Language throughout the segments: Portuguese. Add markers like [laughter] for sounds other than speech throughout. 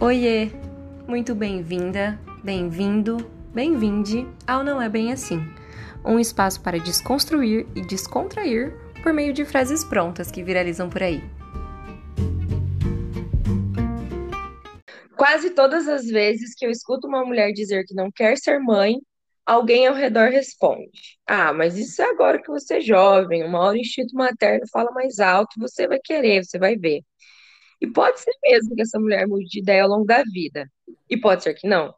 Oiê! Muito bem-vinda, bem-vindo, bem-vinde ao Não É Bem Assim um espaço para desconstruir e descontrair por meio de frases prontas que viralizam por aí. Quase todas as vezes que eu escuto uma mulher dizer que não quer ser mãe, alguém ao redor responde: Ah, mas isso é agora que você é jovem, uma hora o instinto materno fala mais alto, você vai querer, você vai ver. E pode ser mesmo que essa mulher mude de ideia ao longo da vida. E pode ser que não.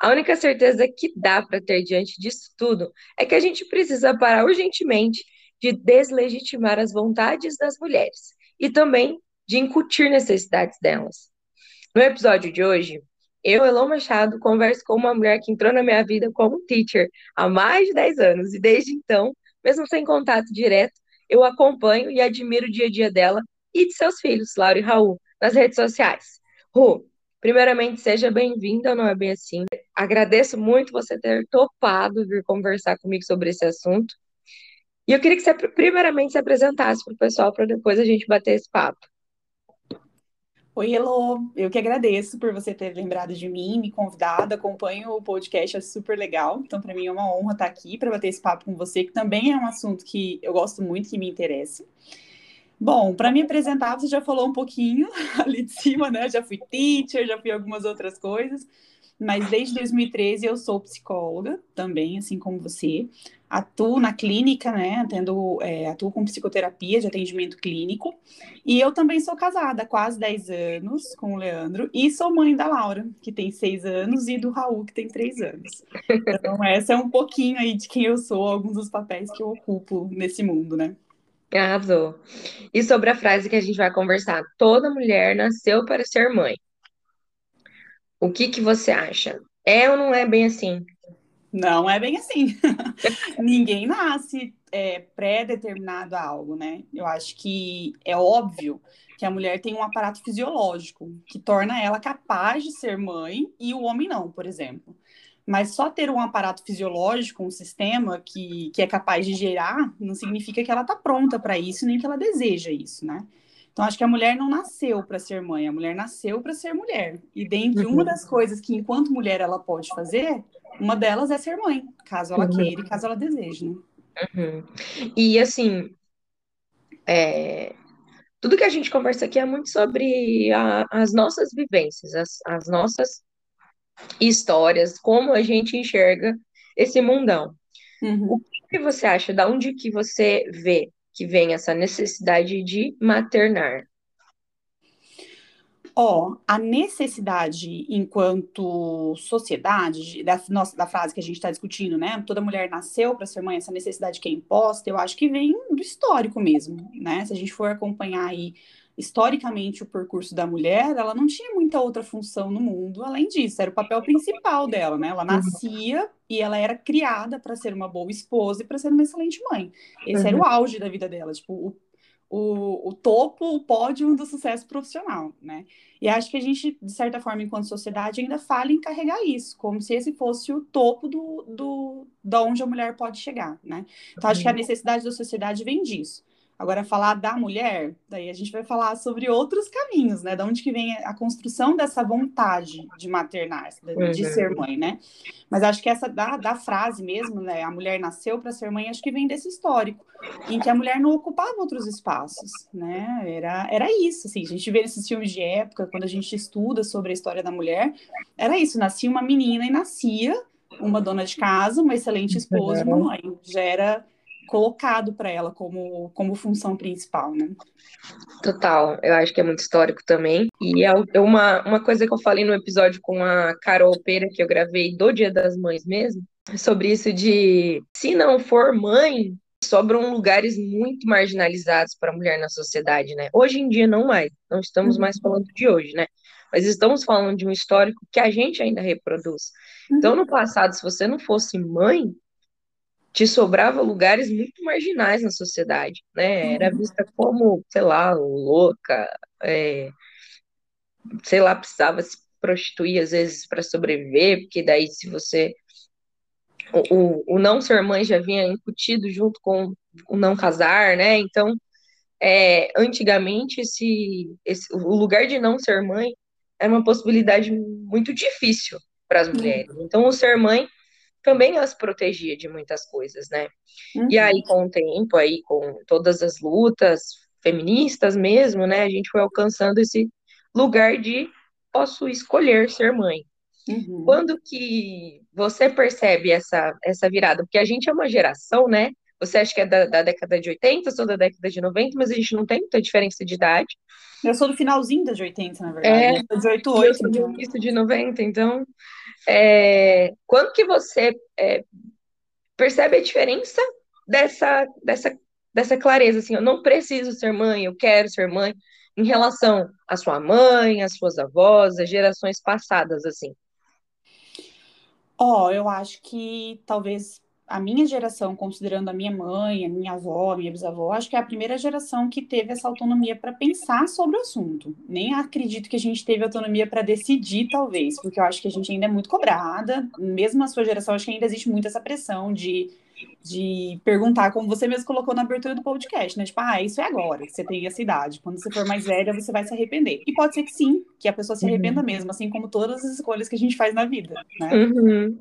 A única certeza que dá para ter diante disso tudo é que a gente precisa parar urgentemente de deslegitimar as vontades das mulheres e também de incutir necessidades delas. No episódio de hoje, eu, Elon Machado, converso com uma mulher que entrou na minha vida como teacher há mais de 10 anos e desde então, mesmo sem contato direto, eu acompanho e admiro o dia a dia dela e de seus filhos, Laura e Raul, nas redes sociais. Ru, primeiramente, seja bem-vinda, não é bem assim. Agradeço muito você ter topado vir conversar comigo sobre esse assunto. E eu queria que você primeiramente se apresentasse para o pessoal, para depois a gente bater esse papo. Oi, Elo, eu que agradeço por você ter lembrado de mim, me convidado, acompanho o podcast, é super legal. Então, para mim é uma honra estar aqui para bater esse papo com você, que também é um assunto que eu gosto muito, que me interessa. Bom, para me apresentar, você já falou um pouquinho [laughs] ali de cima, né? Já fui teacher, já fui algumas outras coisas, mas desde 2013 eu sou psicóloga também, assim como você. Atuo na clínica, né? Tendo, é, atuo com psicoterapia de atendimento clínico. E eu também sou casada há quase 10 anos com o Leandro. E sou mãe da Laura, que tem 6 anos, e do Raul, que tem 3 anos. Então, essa é um pouquinho aí de quem eu sou, alguns dos papéis que eu ocupo nesse mundo, né? Arrasou. E sobre a frase que a gente vai conversar: toda mulher nasceu para ser mãe. O que que você acha? É ou não é bem assim? Não é bem assim. [laughs] Ninguém nasce é, pré-determinado a algo, né? Eu acho que é óbvio que a mulher tem um aparato fisiológico que torna ela capaz de ser mãe e o homem não, por exemplo. Mas só ter um aparato fisiológico, um sistema que, que é capaz de gerar, não significa que ela está pronta para isso, nem que ela deseja isso, né? Então, acho que a mulher não nasceu para ser mãe, a mulher nasceu para ser mulher. E dentre uhum. uma das coisas que, enquanto mulher, ela pode fazer, uma delas é ser mãe, caso ela uhum. queira e caso ela deseje, né? Uhum. E, assim, é... tudo que a gente conversa aqui é muito sobre a, as nossas vivências, as, as nossas histórias, como a gente enxerga esse mundão. Uhum. O que você acha? Da onde que você vê que vem essa necessidade de maternar? Ó, oh, a necessidade enquanto sociedade, da, nossa, da frase que a gente está discutindo, né? Toda mulher nasceu para ser mãe, essa necessidade que é imposta, eu acho que vem do histórico mesmo, né? Se a gente for acompanhar aí historicamente o percurso da mulher, ela não tinha muita outra função no mundo além disso, era o papel principal dela, né? Ela uhum. nascia e ela era criada para ser uma boa esposa e para ser uma excelente mãe. Esse uhum. era o uhum. auge da vida dela, tipo, o, o, o topo, o pódio do sucesso profissional, né? E acho que a gente, de certa forma, enquanto sociedade, ainda fala em carregar isso, como se esse fosse o topo do, do, da onde a mulher pode chegar, né? Então, acho que a uhum. necessidade da sociedade vem disso. Agora, falar da mulher, daí a gente vai falar sobre outros caminhos, né? Da onde que vem a construção dessa vontade de maternar, de, uhum. de ser mãe, né? Mas acho que essa da, da frase mesmo, né? A mulher nasceu para ser mãe, acho que vem desse histórico, em que a mulher não ocupava outros espaços, né? Era, era isso, assim, a gente vê esses filmes de época, quando a gente estuda sobre a história da mulher, era isso, nascia uma menina e nascia uma dona de casa, uma excelente esposa, uma mãe. Já era colocado para ela como, como função principal, né? Total, eu acho que é muito histórico também. E é, é uma, uma coisa que eu falei no episódio com a Carol Pera, que eu gravei do Dia das Mães mesmo, sobre isso de se não for mãe, sobram lugares muito marginalizados para a mulher na sociedade, né? Hoje em dia não mais, não estamos mais uhum. falando de hoje, né? Mas estamos falando de um histórico que a gente ainda reproduz. Então, no passado, se você não fosse mãe, te sobrava lugares muito marginais na sociedade, né? Era uhum. vista como, sei lá, louca, é, sei lá, precisava se prostituir às vezes para sobreviver, porque daí se você o, o, o, não ser mãe já vinha incutido junto com o não casar, né? Então, é, antigamente esse, esse o lugar de não ser mãe era uma possibilidade muito difícil para as mulheres. Então, o ser mãe também as protegia de muitas coisas, né? Uhum. E aí, com o tempo, aí, com todas as lutas feministas mesmo, né, a gente foi alcançando esse lugar de posso escolher ser mãe. Uhum. Quando que você percebe essa, essa virada? Porque a gente é uma geração, né? Você acha que é da, da década de 80, eu sou da década de 90, mas a gente não tem muita diferença de idade. Eu sou do finalzinho das 80, na verdade. É, eu sou de 88. Eu sou do início de 90, então. É, quando que você é, percebe a diferença dessa, dessa, dessa clareza? Assim, eu não preciso ser mãe, eu quero ser mãe, em relação à sua mãe, às suas avós, às gerações passadas, assim. Ó, oh, eu acho que talvez a minha geração, considerando a minha mãe, a minha avó, a minha bisavó, acho que é a primeira geração que teve essa autonomia para pensar sobre o assunto. Nem acredito que a gente teve autonomia para decidir, talvez, porque eu acho que a gente ainda é muito cobrada. Mesmo na sua geração, acho que ainda existe muito essa pressão de, de perguntar, como você mesmo colocou na abertura do podcast, né? Tipo, ah, isso é agora, que você tem essa idade. Quando você for mais velha, você vai se arrepender. E pode ser que sim, que a pessoa se arrependa uhum. mesmo, assim como todas as escolhas que a gente faz na vida, né? Uhum.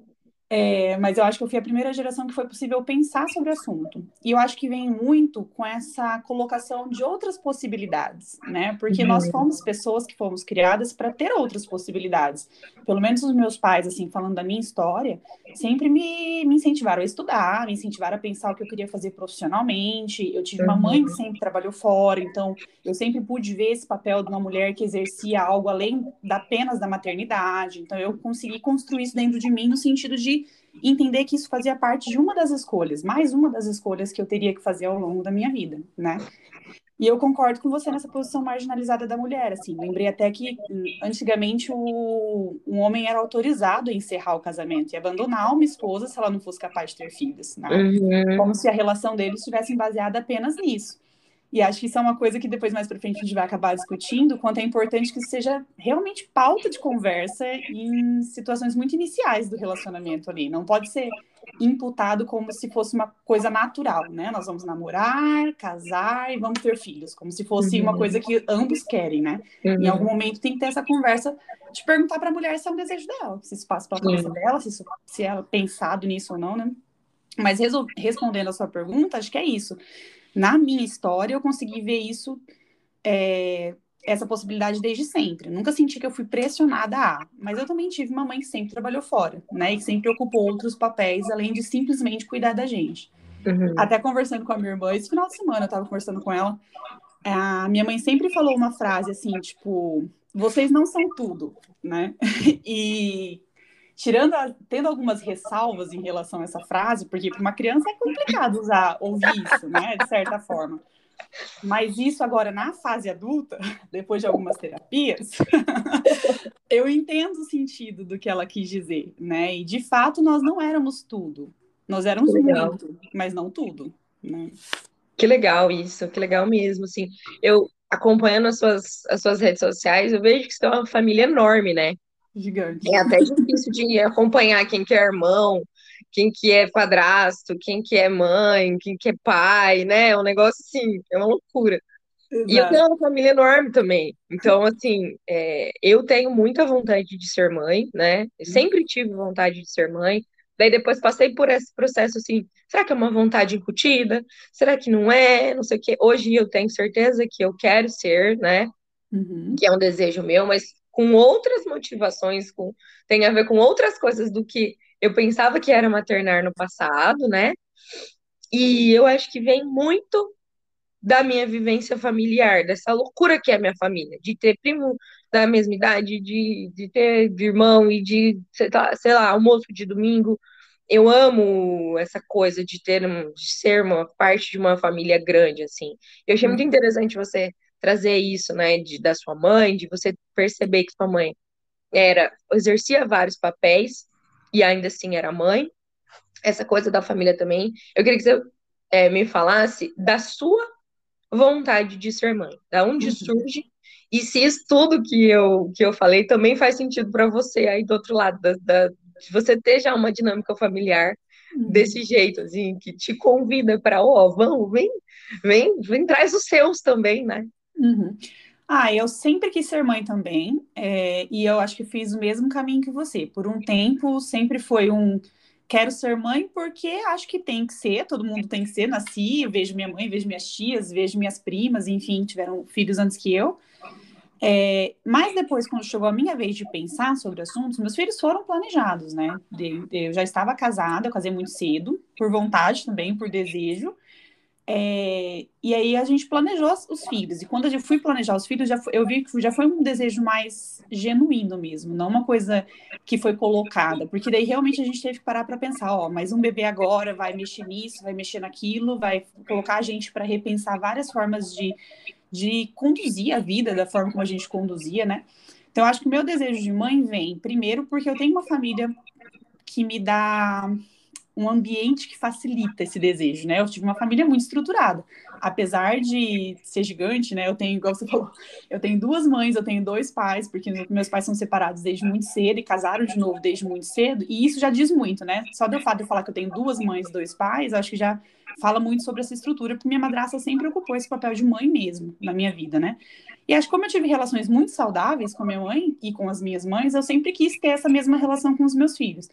É, mas eu acho que eu fui a primeira geração que foi possível pensar sobre o assunto. E eu acho que vem muito com essa colocação de outras possibilidades, né? Porque uhum. nós fomos pessoas que fomos criadas para ter outras possibilidades. Pelo menos os meus pais, assim, falando da minha história, sempre me, me incentivaram a estudar, me incentivaram a pensar o que eu queria fazer profissionalmente. Eu tive uma mãe que uhum. sempre trabalhou fora, então eu sempre pude ver esse papel de uma mulher que exercia algo além da apenas da maternidade. Então eu consegui construir isso dentro de mim no sentido de entender que isso fazia parte de uma das escolhas, mais uma das escolhas que eu teria que fazer ao longo da minha vida, né? E eu concordo com você nessa posição marginalizada da mulher, assim. Lembrei até que antigamente o, um homem era autorizado a encerrar o casamento e abandonar uma esposa se ela não fosse capaz de ter filhos, né? Uhum. Como se a relação deles estivesse baseada apenas nisso. E acho que isso é uma coisa que depois, mais para frente, a gente vai acabar discutindo, quanto é importante que seja realmente pauta de conversa em situações muito iniciais do relacionamento ali. Não pode ser imputado como se fosse uma coisa natural, né? Nós vamos namorar, casar e vamos ter filhos, como se fosse uhum. uma coisa que ambos querem, né? Uhum. Em algum momento tem que ter essa conversa de perguntar para a mulher se é um desejo dela, se isso passa pela cabeça dela, se, isso, se ela pensado nisso ou não, né? Mas respondendo a sua pergunta, acho que é isso na minha história, eu consegui ver isso, é, essa possibilidade desde sempre. Nunca senti que eu fui pressionada a, mas eu também tive uma mãe que sempre trabalhou fora, né? E que sempre ocupou outros papéis, além de simplesmente cuidar da gente. Uhum. Até conversando com a minha irmã, esse final de semana eu tava conversando com ela, a minha mãe sempre falou uma frase assim, tipo, vocês não são tudo, né? [laughs] e tirando, a, tendo algumas ressalvas em relação a essa frase, porque para uma criança é complicado usar, ouvir isso, né, de certa forma. Mas isso agora na fase adulta, [laughs] depois de algumas terapias, [laughs] eu entendo o sentido do que ela quis dizer, né? E de fato nós não éramos tudo. Nós éramos muito, mas não tudo, né? Que legal isso, que legal mesmo, assim. Eu acompanhando as suas, as suas redes sociais, eu vejo que você tem uma família enorme, né? Gigante. É até difícil de acompanhar quem que é irmão, quem que é padrasto, quem que é mãe, quem que é pai, né? É um negócio assim, é uma loucura. Exato. E eu tenho uma família enorme também. Então, assim, é, eu tenho muita vontade de ser mãe, né? Eu uhum. sempre tive vontade de ser mãe. Daí depois passei por esse processo assim, será que é uma vontade incutida? Será que não é? Não sei o quê. Hoje eu tenho certeza que eu quero ser, né? Uhum. Que é um desejo meu, mas com outras motivações, com, tem a ver com outras coisas do que eu pensava que era maternar no passado, né? E eu acho que vem muito da minha vivência familiar, dessa loucura que é a minha família, de ter primo da mesma idade, de, de ter irmão e de, sei lá, almoço de domingo. Eu amo essa coisa de ter, de ser uma parte de uma família grande, assim. Eu achei muito uhum. interessante você trazer isso, né, de, da sua mãe, de você perceber que sua mãe era exercia vários papéis e ainda assim era mãe. Essa coisa da família também. Eu queria que você é, me falasse da sua vontade de ser mãe, da onde uhum. surge e se isso tudo que eu que eu falei também faz sentido para você aí do outro lado da, da, de você ter já uma dinâmica familiar uhum. desse jeito, assim, que te convida para, ó, oh, vamos, vem, vem, vem, traz os seus também, né? Uhum. Ah, eu sempre quis ser mãe também, é, e eu acho que fiz o mesmo caminho que você. Por um tempo, sempre foi um quero ser mãe porque acho que tem que ser, todo mundo tem que ser. Nasci, vejo minha mãe, vejo minhas tias, vejo minhas primas, enfim, tiveram filhos antes que eu. É, mas depois, quando chegou a minha vez de pensar sobre assuntos, meus filhos foram planejados, né? Eu já estava casada, eu casei muito cedo, por vontade também, por desejo. É, e aí a gente planejou os filhos. E quando eu fui planejar os filhos, já foi, eu vi que já foi um desejo mais genuíno mesmo, não uma coisa que foi colocada. Porque daí realmente a gente teve que parar para pensar, ó, mas um bebê agora vai mexer nisso, vai mexer naquilo, vai colocar a gente para repensar várias formas de, de conduzir a vida da forma como a gente conduzia, né? Então, eu acho que o meu desejo de mãe vem, primeiro, porque eu tenho uma família que me dá um ambiente que facilita esse desejo, né? Eu tive uma família muito estruturada. Apesar de ser gigante, né? Eu tenho, igual você [laughs] falou, eu tenho duas mães, eu tenho dois pais, porque meus pais são separados desde muito cedo e casaram de novo desde muito cedo, e isso já diz muito, né? Só do fato de eu falar que eu tenho duas mães e dois pais, acho que já fala muito sobre essa estrutura, porque minha madrasta sempre ocupou esse papel de mãe mesmo na minha vida, né? E acho que como eu tive relações muito saudáveis com a minha mãe e com as minhas mães, eu sempre quis ter essa mesma relação com os meus filhos.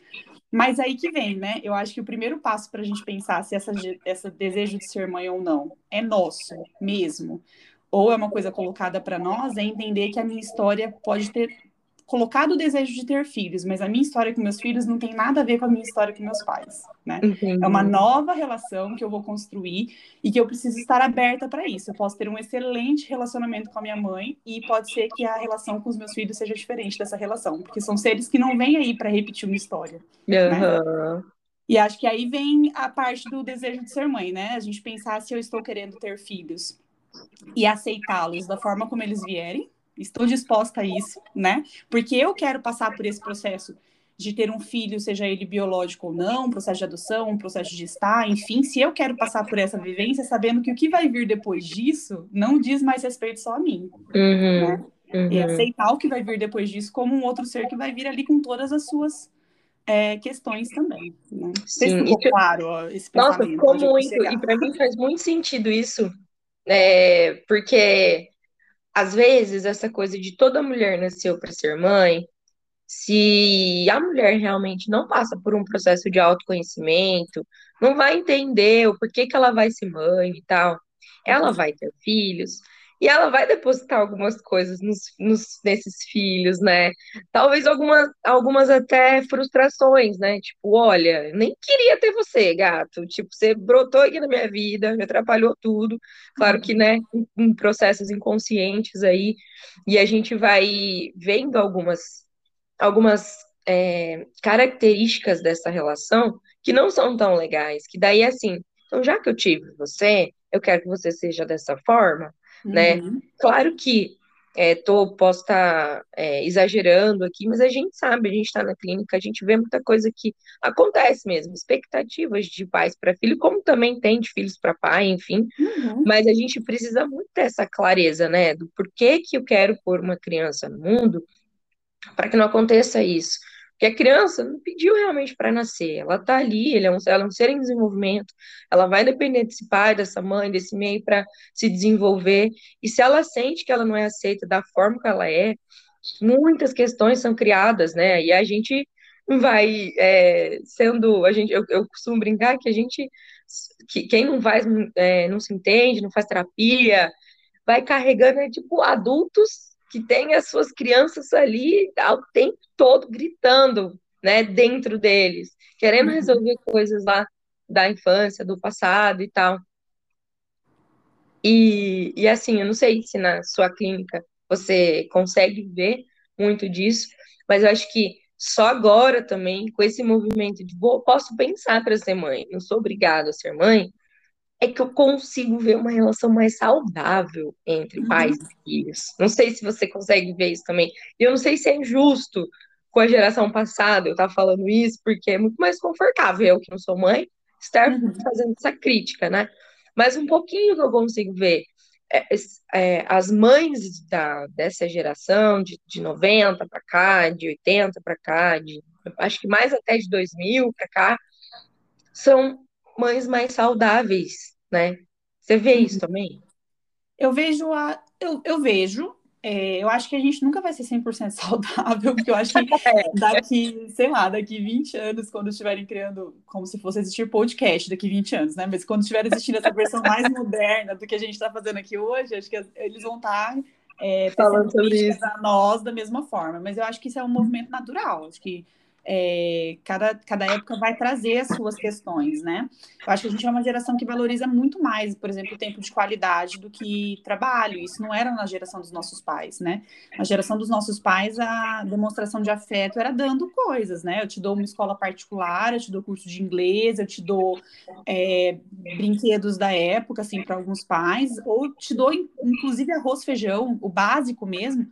Mas aí que vem, né? Eu acho que o primeiro passo para a gente pensar se essa desejo de ser mãe ou não é nosso mesmo, ou é uma coisa colocada para nós, é entender que a minha história pode ter colocado o desejo de ter filhos, mas a minha história com meus filhos não tem nada a ver com a minha história com meus pais, né? É uma nova relação que eu vou construir e que eu preciso estar aberta para isso. Eu posso ter um excelente relacionamento com a minha mãe e pode ser que a relação com os meus filhos seja diferente dessa relação, porque são seres que não vêm aí para repetir uma história. Uhum. Né? E acho que aí vem a parte do desejo de ser mãe, né? A gente pensar se eu estou querendo ter filhos e aceitá-los da forma como eles vierem, estou disposta a isso, né? Porque eu quero passar por esse processo de ter um filho, seja ele biológico ou não, um processo de adoção, um processo de estar, enfim, se eu quero passar por essa vivência, sabendo que o que vai vir depois disso não diz mais respeito só a mim, uhum, né? Uhum. E aceitar o que vai vir depois disso como um outro ser que vai vir ali com todas as suas é, questões também. Né? Sim, ficou claro ó, esse Nossa, ficou muito, e para mim faz muito sentido isso, é, porque às vezes, essa coisa de toda mulher nasceu para ser mãe, se a mulher realmente não passa por um processo de autoconhecimento, não vai entender o porquê que ela vai ser mãe e tal, ela vai ter filhos, e ela vai depositar algumas coisas nos, nos, nesses filhos, né? Talvez algumas, algumas até frustrações, né? Tipo, olha, nem queria ter você, gato. Tipo, você brotou aqui na minha vida, me atrapalhou tudo. Claro que, né, em, processos inconscientes aí, e a gente vai vendo algumas, algumas é, características dessa relação que não são tão legais, que daí, assim, então já que eu tive você, eu quero que você seja dessa forma, né? Uhum. Claro que é, tô, posso estar tá, é, exagerando aqui, mas a gente sabe, a gente está na clínica, a gente vê muita coisa que acontece mesmo, expectativas de pais para filho, como também tem de filhos para pai, enfim. Uhum. Mas a gente precisa muito dessa clareza, né? Do porquê que eu quero pôr uma criança no mundo para que não aconteça isso. Porque a criança não pediu realmente para nascer, ela está ali, é um, ela é um ser em desenvolvimento, ela vai depender desse pai, dessa mãe, desse meio para se desenvolver. E se ela sente que ela não é aceita da forma que ela é, muitas questões são criadas, né? E a gente vai é, sendo, a gente, eu, eu, costumo brincar que a gente, que quem não faz, é, não se entende, não faz terapia, vai carregando, é, tipo, adultos que tem as suas crianças ali ao tempo todo gritando, né, dentro deles, querendo uhum. resolver coisas lá da infância, do passado e tal. E, e assim, eu não sei se na sua clínica você consegue ver muito disso, mas eu acho que só agora também, com esse movimento de vou, posso pensar para ser mãe, não sou obrigada a ser mãe, é que eu consigo ver uma relação mais saudável entre uhum. pais e filhos. Não sei se você consegue ver isso também. E eu não sei se é injusto com a geração passada eu estar falando isso, porque é muito mais confortável eu, que não sou mãe, estar uhum. fazendo essa crítica, né? Mas um pouquinho que eu consigo ver. É, é, as mães da, dessa geração, de, de 90 para cá, de 80 para cá, de, acho que mais até de 2000 para cá, são mães mais saudáveis, né? Você vê isso uhum. também? Eu vejo a, eu, eu vejo, É, eu acho que a gente nunca vai ser 100% [laughs] saudável, porque eu acho que [laughs] é. daqui, sei lá, daqui 20 anos, quando estiverem criando, como se fosse existir podcast daqui 20 anos, né? Mas quando estiver existindo essa versão mais [laughs] moderna do que a gente está fazendo aqui hoje, acho que eles vão estar tá, é, falando sobre isso a nós da mesma forma. Mas eu acho que isso é um movimento natural. Acho que é, cada, cada época vai trazer as suas questões, né? Eu acho que a gente é uma geração que valoriza muito mais, por exemplo, o tempo de qualidade do que trabalho. Isso não era na geração dos nossos pais, né? Na geração dos nossos pais, a demonstração de afeto era dando coisas, né? Eu te dou uma escola particular, eu te dou curso de inglês, eu te dou é, brinquedos da época, assim, para alguns pais, ou te dou, inclusive, arroz, feijão, o básico mesmo.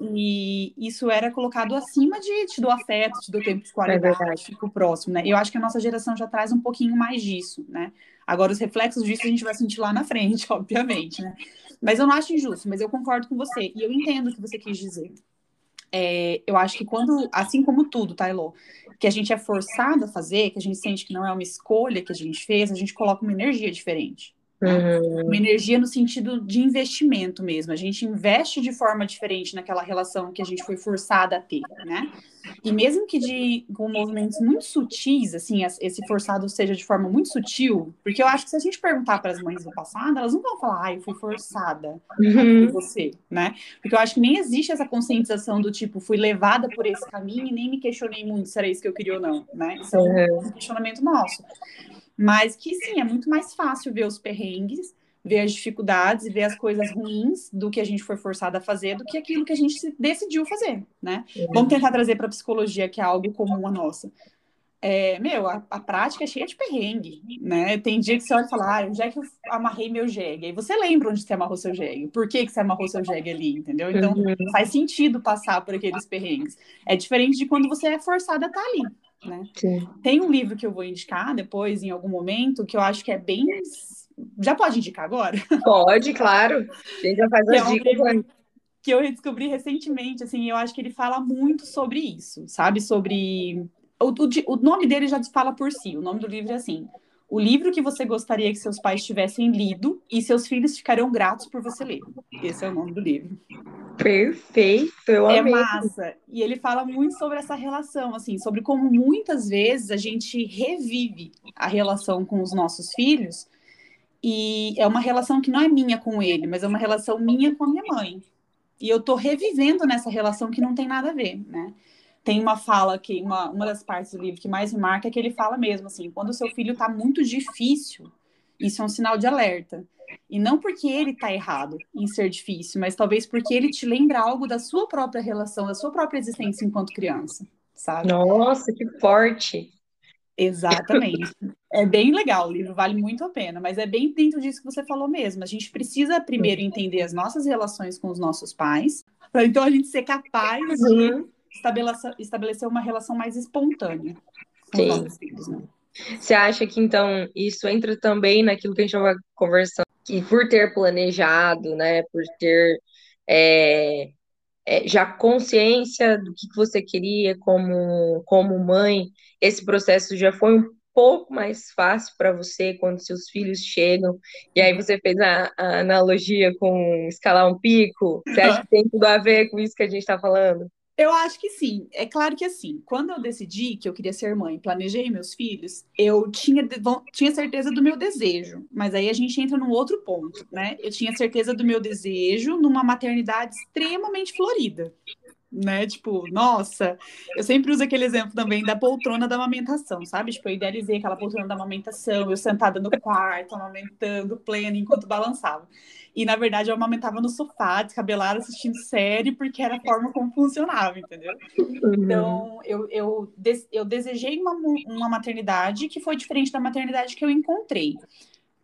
E isso era colocado acima de te dou afeto, te dou tempo tempo de qualidade, é fico próximo, né? Eu acho que a nossa geração já traz um pouquinho mais disso, né? Agora, os reflexos disso a gente vai sentir lá na frente, [laughs] obviamente, né? Mas eu não acho injusto, mas eu concordo com você. E eu entendo o que você quis dizer. É, eu acho que quando, assim como tudo, Taylor, que a gente é forçado a fazer, que a gente sente que não é uma escolha que a gente fez, a gente coloca uma energia diferente. Uhum. Uma energia no sentido de investimento mesmo. A gente investe de forma diferente naquela relação que a gente foi forçada a ter, né? E mesmo que de com movimentos muito sutis, assim, esse forçado seja de forma muito sutil, porque eu acho que se a gente perguntar para as mães do passado, elas não vão falar, ah, eu fui forçada uhum. por você, né? Porque eu acho que nem existe essa conscientização do tipo, fui levada por esse caminho e nem me questionei muito se era isso que eu queria ou não, né? Isso é um uhum. questionamento nosso. Mas que sim, é muito mais fácil ver os perrengues, ver as dificuldades e ver as coisas ruins do que a gente foi forçado a fazer, do que aquilo que a gente decidiu fazer, né? Uhum. Vamos tentar trazer para a psicologia, que é algo comum a nossa. É, meu, a, a, prática é cheia de perrengue, né? Tem dia que você olha e fala, ah, onde é que eu amarrei meu jegue? Aí você lembra onde você amarrou seu jegue, por que, que você amarrou seu jegue ali, entendeu? Então, uhum. faz sentido passar por aqueles perrengues. É diferente de quando você é forçado a estar ali, né? Tem um livro que eu vou indicar depois, em algum momento, que eu acho que é bem. Já pode indicar agora? [laughs] Pode, claro. A gente já faz as é um dicas. Que eu descobri recentemente, assim, eu acho que ele fala muito sobre isso, sabe? Sobre. O, o, o nome dele já fala por si. O nome do livro é assim: o livro que você gostaria que seus pais tivessem lido e seus filhos ficarão gratos por você ler. Esse é o nome do livro. Perfeito, eu É massa. E ele fala muito sobre essa relação, assim, sobre como muitas vezes a gente revive a relação com os nossos filhos e é uma relação que não é minha com ele, mas é uma relação minha com a minha mãe. E eu tô revivendo nessa relação que não tem nada a ver, né? Tem uma fala que uma, uma das partes do livro que mais me marca é que ele fala mesmo assim, quando o seu filho está muito difícil, isso é um sinal de alerta. E não porque ele está errado em ser difícil, mas talvez porque ele te lembra algo da sua própria relação, da sua própria existência enquanto criança, sabe? Nossa, que forte! Exatamente. é bem legal, o livro vale muito a pena, mas é bem dentro disso que você falou mesmo. A gente precisa primeiro entender as nossas relações com os nossos pais, para então a gente ser capaz uhum. de estabelecer, uma relação mais espontânea com Sim. os filhos, né? Você acha que então isso entra também naquilo que a gente estava conversando, que por ter planejado, né, por ter é, é, já consciência do que você queria como, como mãe, esse processo já foi um pouco mais fácil para você quando seus filhos chegam, e aí você fez a, a analogia com escalar um pico, você acha que tem tudo a ver com isso que a gente está falando? Eu acho que sim. É claro que assim, quando eu decidi que eu queria ser mãe, planejei meus filhos, eu tinha, tinha certeza do meu desejo. Mas aí a gente entra num outro ponto, né? Eu tinha certeza do meu desejo numa maternidade extremamente florida. Né? Tipo, nossa, eu sempre uso aquele exemplo também da poltrona da amamentação, sabe? Tipo, eu idealizei aquela poltrona da amamentação, eu sentada no quarto, amamentando, plena, enquanto balançava. E, na verdade, eu amamentava no sofá, descabelada, assistindo série, porque era a forma como funcionava, entendeu? Uhum. Então, eu, eu, eu desejei uma, uma maternidade que foi diferente da maternidade que eu encontrei.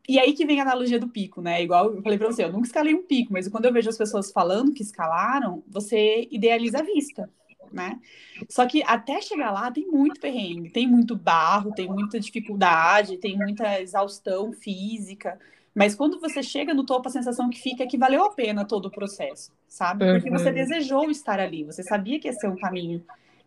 E aí que vem a analogia do pico, né? Igual eu falei pra você, eu nunca escalei um pico, mas quando eu vejo as pessoas falando que escalaram, você idealiza a vista, né? Só que até chegar lá tem muito perrengue, tem muito barro, tem muita dificuldade, tem muita exaustão física. Mas quando você chega no topo, a sensação que fica é que valeu a pena todo o processo, sabe? Porque uhum. você desejou estar ali, você sabia que ia ser um caminho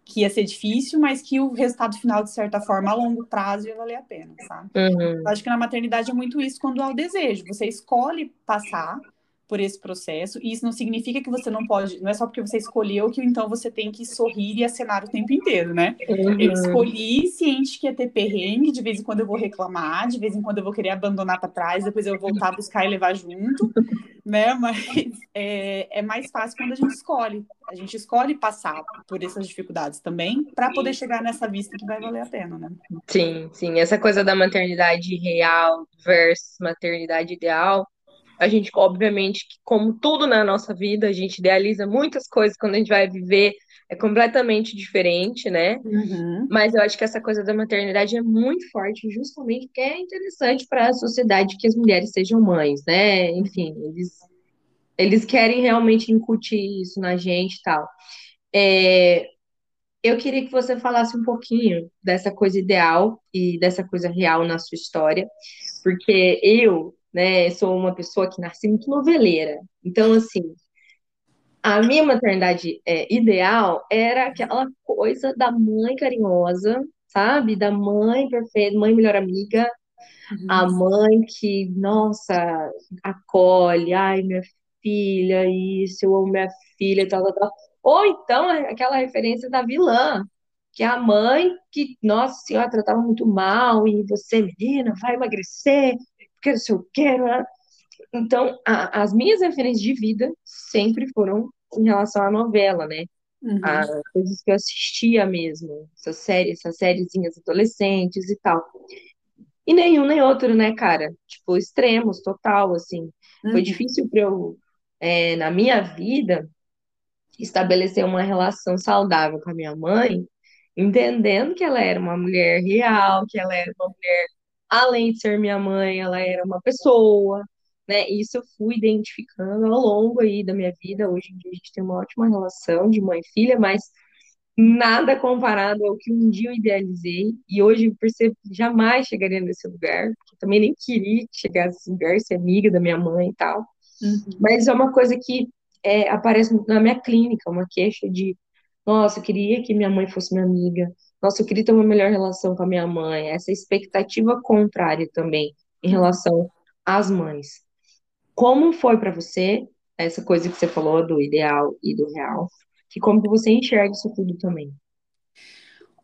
que ia ser difícil, mas que o resultado final, de certa forma, a longo prazo ia valer a pena, sabe? Uhum. Acho que na maternidade é muito isso quando há o desejo. Você escolhe passar, por esse processo, e isso não significa que você não pode, não é só porque você escolheu que então você tem que sorrir e acenar o tempo inteiro, né? Uhum. Eu escolhi ciente que ia ter perrengue, de vez em quando eu vou reclamar, de vez em quando eu vou querer abandonar para trás, depois eu vou voltar a buscar e levar junto, [laughs] né? Mas é, é mais fácil quando a gente escolhe. A gente escolhe passar por essas dificuldades também para poder chegar nessa vista que vai valer a pena, né? Sim, sim. Essa coisa da maternidade real versus maternidade ideal a gente, obviamente, como tudo na nossa vida, a gente idealiza muitas coisas quando a gente vai viver, é completamente diferente, né? Uhum. Mas eu acho que essa coisa da maternidade é muito forte, justamente porque é interessante para a sociedade que as mulheres sejam mães, né? Enfim, eles, eles querem realmente incutir isso na gente e tal. É, eu queria que você falasse um pouquinho dessa coisa ideal e dessa coisa real na sua história, porque eu né? Sou uma pessoa que nasci muito noveleira. Então, assim, a minha maternidade é, ideal era aquela coisa da mãe carinhosa, sabe? Da mãe perfeita, mãe melhor amiga, Uhum. a mãe que, nossa, acolhe, ai, minha filha, isso, eu amo minha filha, tal, tal, tal. Ou então aquela referência da vilã, que é a mãe que, nossa senhora, tratava muito mal, e você, menina, vai emagrecer, porque não sei o. Né? Então, a, as minhas referências de vida sempre foram em relação à novela, né? Uhum. As coisas que eu assistia mesmo, essas séries, essas sériezinhas adolescentes e tal. E nenhum nem outro, né, cara? Tipo, extremos, total, assim. Foi Uhum. difícil para eu, é, na minha vida, estabelecer uma relação saudável com a minha mãe, entendendo que ela era uma mulher real, que ela era uma mulher além de ser minha mãe, ela era uma pessoa, né? Isso eu fui identificando ao longo aí da minha vida. Hoje em dia a gente tem uma ótima relação de mãe e filha, mas nada comparado ao que um dia eu idealizei. E hoje eu percebo que jamais chegaria nesse lugar, porque eu também nem queria chegar nesse lugar, ser amiga da minha mãe e tal. Uhum. Mas é uma coisa que é, aparece na minha clínica, uma queixa de, nossa, eu queria que minha mãe fosse minha amiga, nossa, eu queria ter uma melhor relação com a minha mãe, essa expectativa contrária também em relação às mães. Como foi para você essa coisa que você falou do ideal e do real? E como que você enxerga isso tudo também?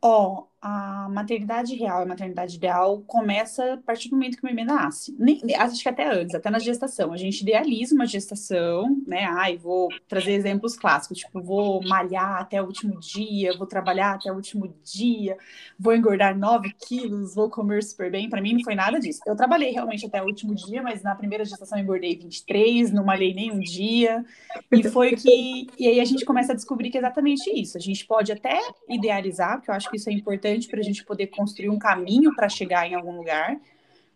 Ó, a maternidade real e a maternidade ideal começa a partir do momento que o bebê nasce. Nem, acho que até antes, até na gestação. A gente idealiza uma gestação, né? Ai, vou trazer exemplos clássicos, tipo, vou malhar até o último dia, vou trabalhar até o último dia, vou engordar 9 quilos, vou comer super bem. Para mim não foi nada disso. Eu trabalhei realmente até o último dia, mas na primeira gestação eu engordei 23, não malhei nem um dia. E foi que. E aí a gente começa a descobrir que é exatamente isso. A gente pode até idealizar, porque eu acho que isso é importante para a gente poder construir um caminho para chegar em algum lugar,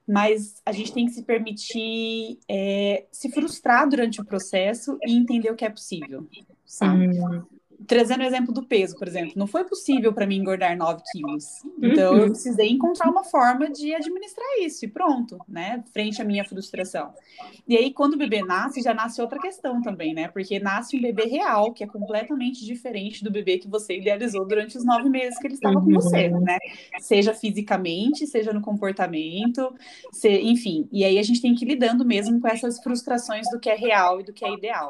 mas a gente tem que se permitir é, se frustrar durante o processo e entender o que é possível, sabe? Hum, Trazendo o exemplo do peso, por exemplo, não foi possível para mim engordar 9 quilos. Então, eu Uhum. precisei encontrar uma forma de administrar isso e pronto, né? Frente à minha frustração. E aí, quando o bebê nasce, já nasce outra questão também, né? Porque nasce um bebê real, que é completamente diferente do bebê que você idealizou durante os nove meses que ele estava com você, Uhum. né? Seja fisicamente, seja no comportamento, se- enfim. E aí a gente tem que ir lidando mesmo com essas frustrações do que é real e do que é ideal.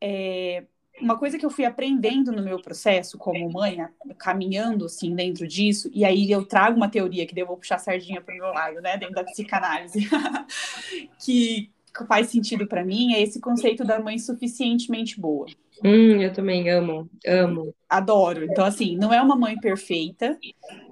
É, uma coisa que eu fui aprendendo no meu processo como mãe, caminhando assim dentro disso, e aí eu trago uma teoria que daí eu vou puxar a sardinha para o meu lado, né, dentro da psicanálise, [laughs] que faz sentido para mim, é esse conceito da mãe suficientemente boa. Hum, eu também amo, amo. Adoro. Então, assim, não é uma mãe perfeita,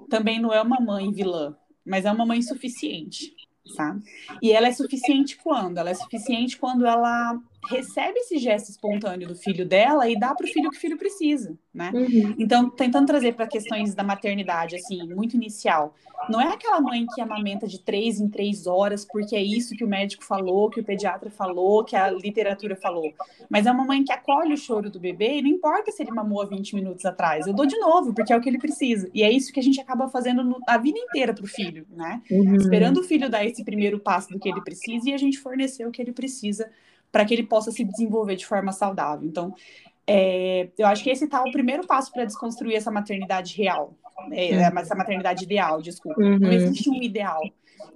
também não é uma mãe vilã, mas é uma mãe suficiente, sabe? E ela é suficiente quando? Ela é suficiente quando ela recebe esse gesto espontâneo do filho dela e dá para o filho o que o filho precisa, né? Uhum. Então, tentando trazer para questões da maternidade, assim, muito inicial. Não é aquela mãe que amamenta de três em três horas, porque é isso que o médico falou, que o pediatra falou, que a literatura falou. Mas é uma mãe que acolhe o choro do bebê e não importa se ele mamou há 20 minutos atrás. Eu dou de novo, porque é o que ele precisa. E é isso que a gente acaba fazendo no, a vida inteira para o filho, né? Uhum. Esperando o filho dar esse primeiro passo do que ele precisa e a gente fornecer o que ele precisa para que ele possa se desenvolver de forma saudável. Então, É, eu acho que esse tá o primeiro passo para desconstruir essa maternidade real, é, uhum. essa maternidade ideal, desculpa. Uhum. Não existe um ideal,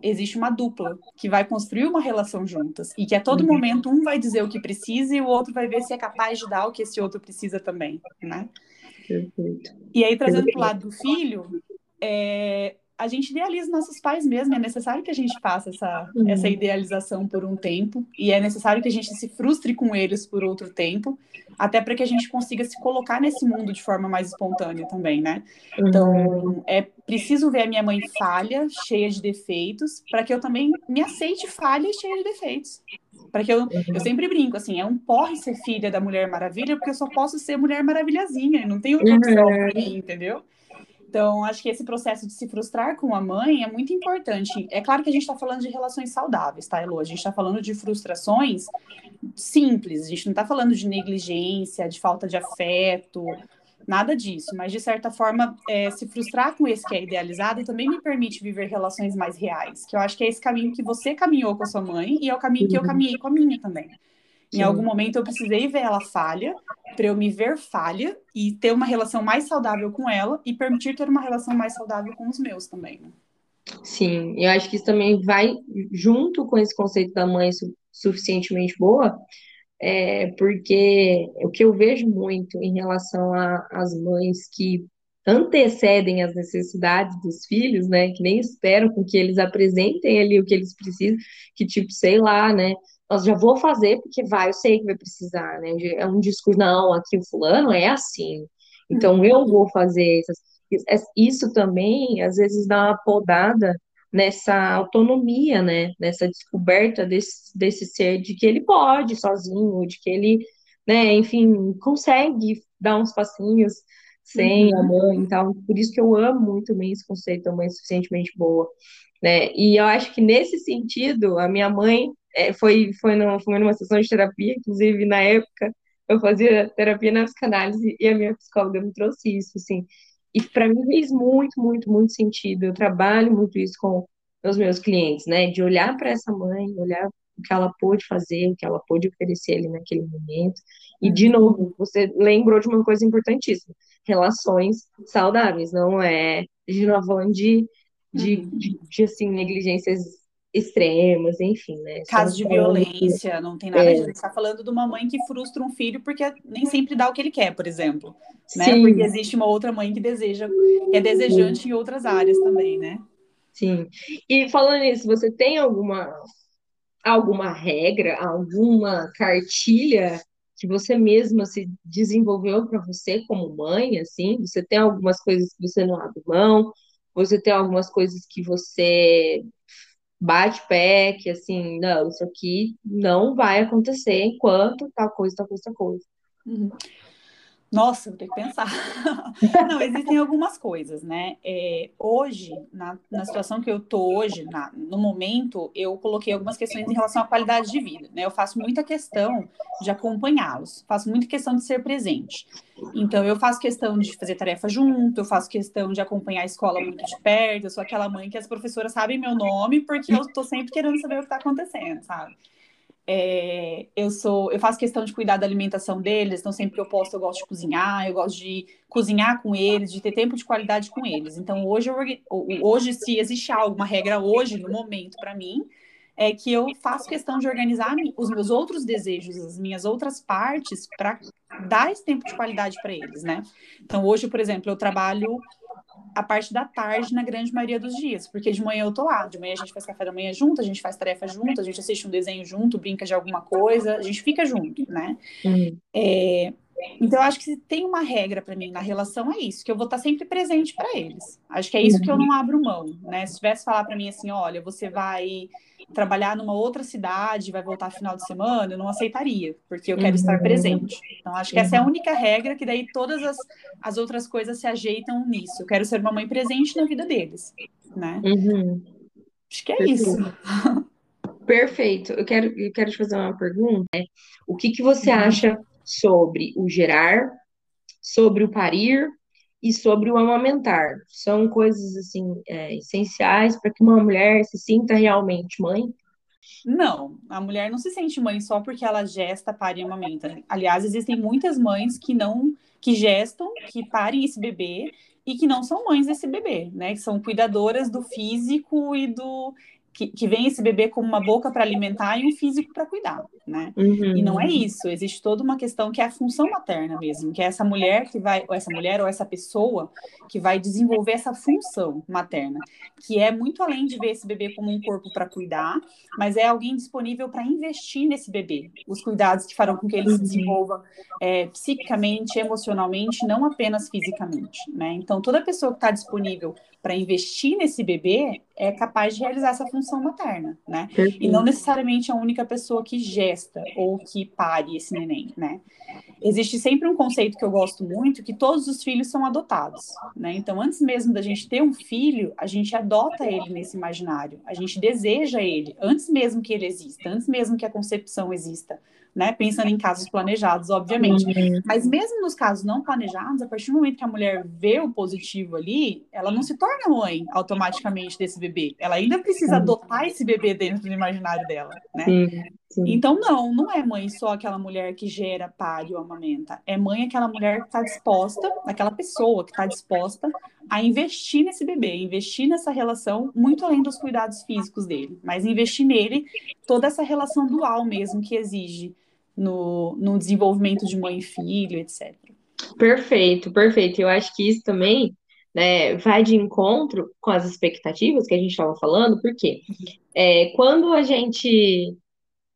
existe uma dupla que vai construir uma relação juntas e que a todo uhum. momento um vai dizer o que precisa e o outro vai ver se é capaz de dar o que esse outro precisa também, né? Perfeito. E aí trazendo para o lado do filho, é, a gente idealiza nossos pais mesmo, é necessário que a gente faça essa, uhum. essa idealização por um tempo, e é necessário que a gente se frustre com eles por outro tempo, até para que a gente consiga se colocar nesse mundo de forma mais espontânea também, né? Então, uhum. é preciso ver a minha mãe falha, cheia de defeitos, para que eu também me aceite falha, cheia de defeitos. Para que eu, uhum. eu sempre brinco, assim, é um porre ser filha da Mulher Maravilha, porque eu só posso ser Mulher Maravilhazinha, não tenho outra opção uhum. pra mim, entendeu? Então, acho que esse processo de se frustrar com a mãe é muito importante. É claro que a gente está falando de relações saudáveis, tá, Elo? A gente está falando de frustrações simples, a gente não está falando de negligência, de falta de afeto, nada disso. Mas, de certa forma, é, se frustrar com esse que é idealizado também me permite viver relações mais reais, que eu acho que é esse caminho que você caminhou com a sua mãe e é o caminho que eu uhum. caminhei com a minha também. Em algum momento eu precisei ver ela falha, para eu me ver falha e ter uma relação mais saudável com ela e permitir ter uma relação mais saudável com os meus também. Né? Sim, eu acho que isso também vai junto com esse conceito da mãe su suficientemente boa, é, porque o que eu vejo muito em relação às mães que antecedem as necessidades dos filhos, né, que nem esperam com que eles apresentem ali o que eles precisam, que tipo, sei lá, né, nossa, já vou fazer porque vai, eu sei que vai precisar, né? É um discurso, não, aqui o fulano é assim, então eu vou fazer isso também, às vezes, dá uma podada nessa autonomia, né? Nessa descoberta desse, desse ser de que ele pode sozinho, de que ele, né, enfim, consegue dar uns passinhos sem uhum. a mãe e tal. Por isso que eu amo muito bem esse conceito da mãe suficientemente boa, né? E eu acho que nesse sentido, a minha mãe é, foi, foi, no, foi numa sessão de terapia, inclusive na época eu fazia terapia na psicanálise e a minha psicóloga me trouxe isso, assim. E para mim fez muito, muito, muito sentido. Eu trabalho muito isso com os meus clientes, né? De olhar para essa mãe, olhar o que ela pôde fazer, o que ela pôde oferecer ali naquele momento. E, de novo, você lembrou de uma coisa importantíssima: relações saudáveis, não é. A gente não falando de, de, uhum. de, de, assim, negligências extremas, enfim, né? Casos de violência, que... não tem nada é. gente está falando de uma mãe que frustra um filho porque nem sempre dá o que ele quer, por exemplo. Né? Sim. Porque existe uma outra mãe que deseja, que é desejante Sim. em outras áreas também, né? Sim. E falando nisso, você tem alguma alguma regra, alguma cartilha que você mesma se desenvolveu para você como mãe, assim? Você tem algumas coisas que você não abre mão? Você tem algumas coisas que você bate pé, que assim, não, isso aqui não vai acontecer enquanto tal coisa, tal coisa, tal coisa. Uhum. Nossa, vou ter que pensar. [laughs] Não, existem algumas coisas, né? É, hoje, na, na situação que eu tô hoje, na, no momento, eu coloquei algumas questões em relação à qualidade de vida, né? Eu faço muita questão de acompanhá-los, faço muita questão de ser presente. Então, eu faço questão de fazer tarefa junto, eu faço questão de acompanhar a escola muito de perto, eu sou aquela mãe que as professoras sabem meu nome, porque eu tô sempre querendo saber o que tá acontecendo, sabe? É, eu sou, eu faço questão de cuidar da alimentação deles, então sempre que eu posso eu gosto de cozinhar, eu gosto de cozinhar com eles, de ter tempo de qualidade com eles. Então hoje, eu, hoje se existe alguma regra hoje no momento para mim, é que eu faço questão de organizar os meus outros desejos, as minhas outras partes para dar esse tempo de qualidade para eles, né? Então hoje, por exemplo, eu trabalho a parte da tarde na grande maioria dos dias, porque de manhã eu tô lá, de manhã a gente faz café da manhã junto, a gente faz tarefa junto, a gente assiste um desenho junto, brinca de alguma coisa, a gente fica junto, né? Uhum. É, então, eu acho que se tem uma regra para mim na relação, é isso, que eu vou estar sempre presente para eles. Acho que é isso que eu não abro mão, né? Se tivesse falar para mim assim, olha, você vai trabalhar numa outra cidade, vai voltar final de semana, eu não aceitaria, porque eu quero uhum. estar presente. Então, acho que essa é a única regra, que daí todas as, as outras coisas se ajeitam nisso. Eu quero ser uma mãe presente na vida deles, né? Uhum. Acho que é Perfeito. isso. Perfeito. Eu quero, eu quero te fazer uma pergunta. Né? O que, que você uhum. acha sobre o gerar, sobre o parir e sobre o amamentar. São coisas assim é, essenciais para que uma mulher se sinta realmente mãe. Não, a mulher não se sente mãe só porque ela gesta, pare e amamenta. Aliás, existem muitas mães que não, que gestam, que parem esse bebê e que não são mães desse bebê, né? Que são cuidadoras do físico e do que, que vem esse bebê como uma boca para alimentar e um físico para cuidar, né? Uhum. E não é isso, existe toda uma questão que é a função materna mesmo, que é essa mulher que vai, ou essa mulher ou essa pessoa que vai desenvolver essa função materna, que é muito além de ver esse bebê como um corpo para cuidar, mas é alguém disponível para investir nesse bebê, os cuidados que farão com que ele se uhum. desenvolva é, psiquicamente, emocionalmente, não apenas fisicamente, né? Então toda pessoa que está disponível para investir nesse bebê é capaz de realizar essa função materna, né? Perfeito. E não necessariamente a única pessoa que gesta ou que pare esse neném, né? Existe sempre um conceito que eu gosto muito, que todos os filhos são adotados, né? Então, antes mesmo da gente ter um filho, a gente adota ele nesse imaginário, a gente deseja ele, antes mesmo que ele exista, antes mesmo que a concepção exista né? Pensando em casos planejados, obviamente. Uhum. Mas mesmo nos casos não planejados, a partir do momento que a mulher vê o positivo ali, ela não se torna mãe automaticamente desse bebê. Ela ainda precisa adotar esse bebê dentro do imaginário dela, né? Sim, sim. Então, não, não é mãe só aquela mulher que gera, pare ou amamenta. É mãe aquela mulher que está disposta, aquela pessoa que está disposta a investir nesse bebê, investir nessa relação, muito além dos cuidados físicos dele, mas investir nele toda essa relação dual mesmo que exige no, no desenvolvimento de mãe e filho, etc. Perfeito, perfeito. Eu acho que isso também né, vai de encontro com as expectativas que a gente estava falando, porque é, quando a gente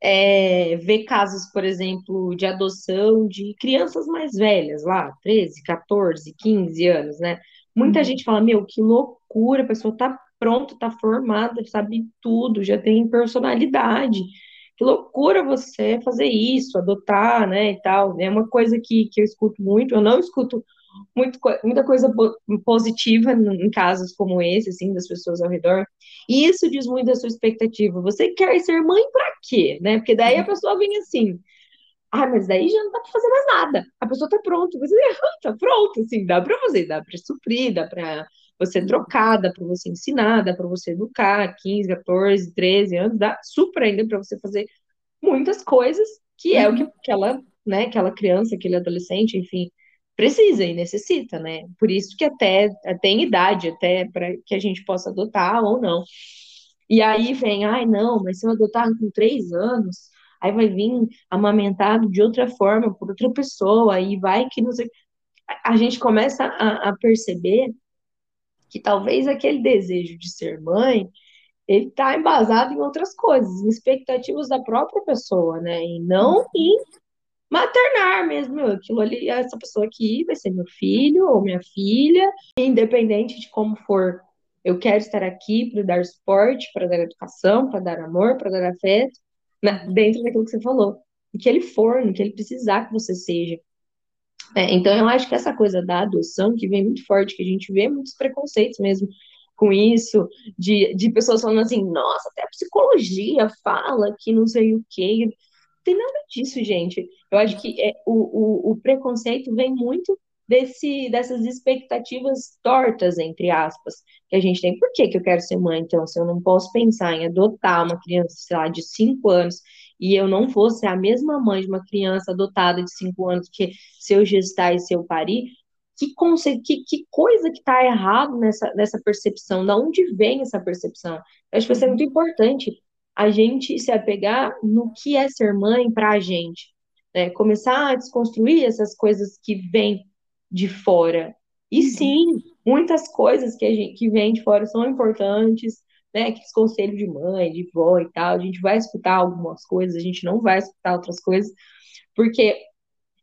é, vê casos, por exemplo, de adoção de crianças mais velhas, lá, 13, 14, 15 anos, né? Muita uhum. gente fala, meu, que loucura, a pessoa tá pronta, tá formada, sabe tudo, já tem personalidade que loucura você fazer isso, adotar, né, e tal. É uma coisa que, que eu escuto muito, eu não escuto muito, muita coisa positiva em casos como esse, assim, das pessoas ao redor. E isso diz muito da sua expectativa. Você quer ser mãe para quê, né? Porque daí a pessoa vem assim, ah, mas daí já não dá para fazer mais nada. A pessoa tá pronta, você tá pronto, assim, dá para fazer, dá para suprir, dá para você trocar, dá para você ensinar, dá para você educar, 15, 14, 13 anos, dá super ainda para você fazer muitas coisas que é o que uhum. aquela, né, aquela criança, aquele adolescente, enfim, precisa e necessita, né? Por isso que até tem idade até para que a gente possa adotar ou não. E aí vem, ai não, mas se eu adotar com três anos, aí vai vir amamentado de outra forma por outra pessoa, aí vai que não sei. A gente começa a, a perceber que talvez aquele desejo de ser mãe ele está embasado em outras coisas, em expectativas da própria pessoa, né? E não em maternar mesmo. Aquilo ali, essa pessoa aqui vai ser meu filho ou minha filha, independente de como for. Eu quero estar aqui para dar suporte, para dar educação, para dar amor, para dar afeto, né? dentro daquilo que você falou. O que ele for, no que ele precisar que você seja. É, então, eu acho que essa coisa da adoção, que vem muito forte, que a gente vê muitos preconceitos mesmo com isso, de, de pessoas falando assim, nossa, até a psicologia fala que não sei o quê. Não tem nada disso, gente. Eu acho que é, o, o, o preconceito vem muito desse, dessas expectativas tortas, entre aspas, que a gente tem. Por que, que eu quero ser mãe, então, se eu não posso pensar em adotar uma criança, sei lá, de 5 anos, e eu não fosse a mesma mãe de uma criança adotada de 5 anos, que se eu gestar e se eu parir, que, conceito, que, que coisa que está errado nessa, nessa percepção, da onde vem essa percepção. Eu acho que vai ser muito importante a gente se apegar no que é ser mãe para a gente, né? começar a desconstruir essas coisas que vêm de fora. E uhum. sim, muitas coisas que, a gente, que vêm de fora são importantes, né? Aqueles conselhos de mãe, de vó e tal, a gente vai escutar algumas coisas, a gente não vai escutar outras coisas, porque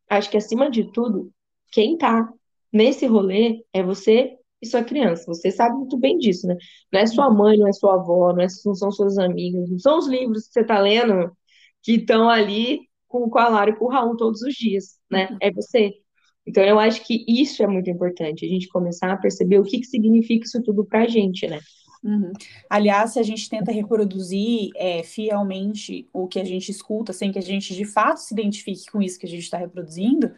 acho que acima de tudo, quem está nesse rolê é você e sua criança. Você sabe muito bem disso, né? Não é sua mãe, não é sua avó, não, é, não são suas amigas, não são os livros que você está lendo que estão ali com, com a Lara e com o Raul todos os dias, né? Uhum. É você. Então, eu acho que isso é muito importante, a gente começar a perceber o que, que significa isso tudo pra gente, né? Uhum. Aliás, se a gente tenta reproduzir é, fielmente o que a gente escuta, sem que a gente de fato se identifique com isso que a gente está reproduzindo,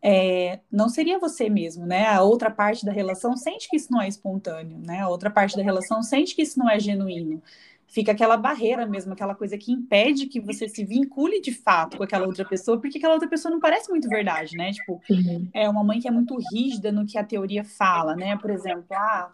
é, não seria você mesmo, né? A outra parte da relação sente que isso não é espontâneo, né? A outra parte da relação sente que isso não é genuíno, fica aquela barreira mesmo, aquela coisa que impede que você se vincule de fato com aquela outra pessoa, porque aquela outra pessoa não parece muito verdade, né? Tipo, uhum. é uma mãe que é muito rígida no que a teoria fala, né? Por exemplo, ah,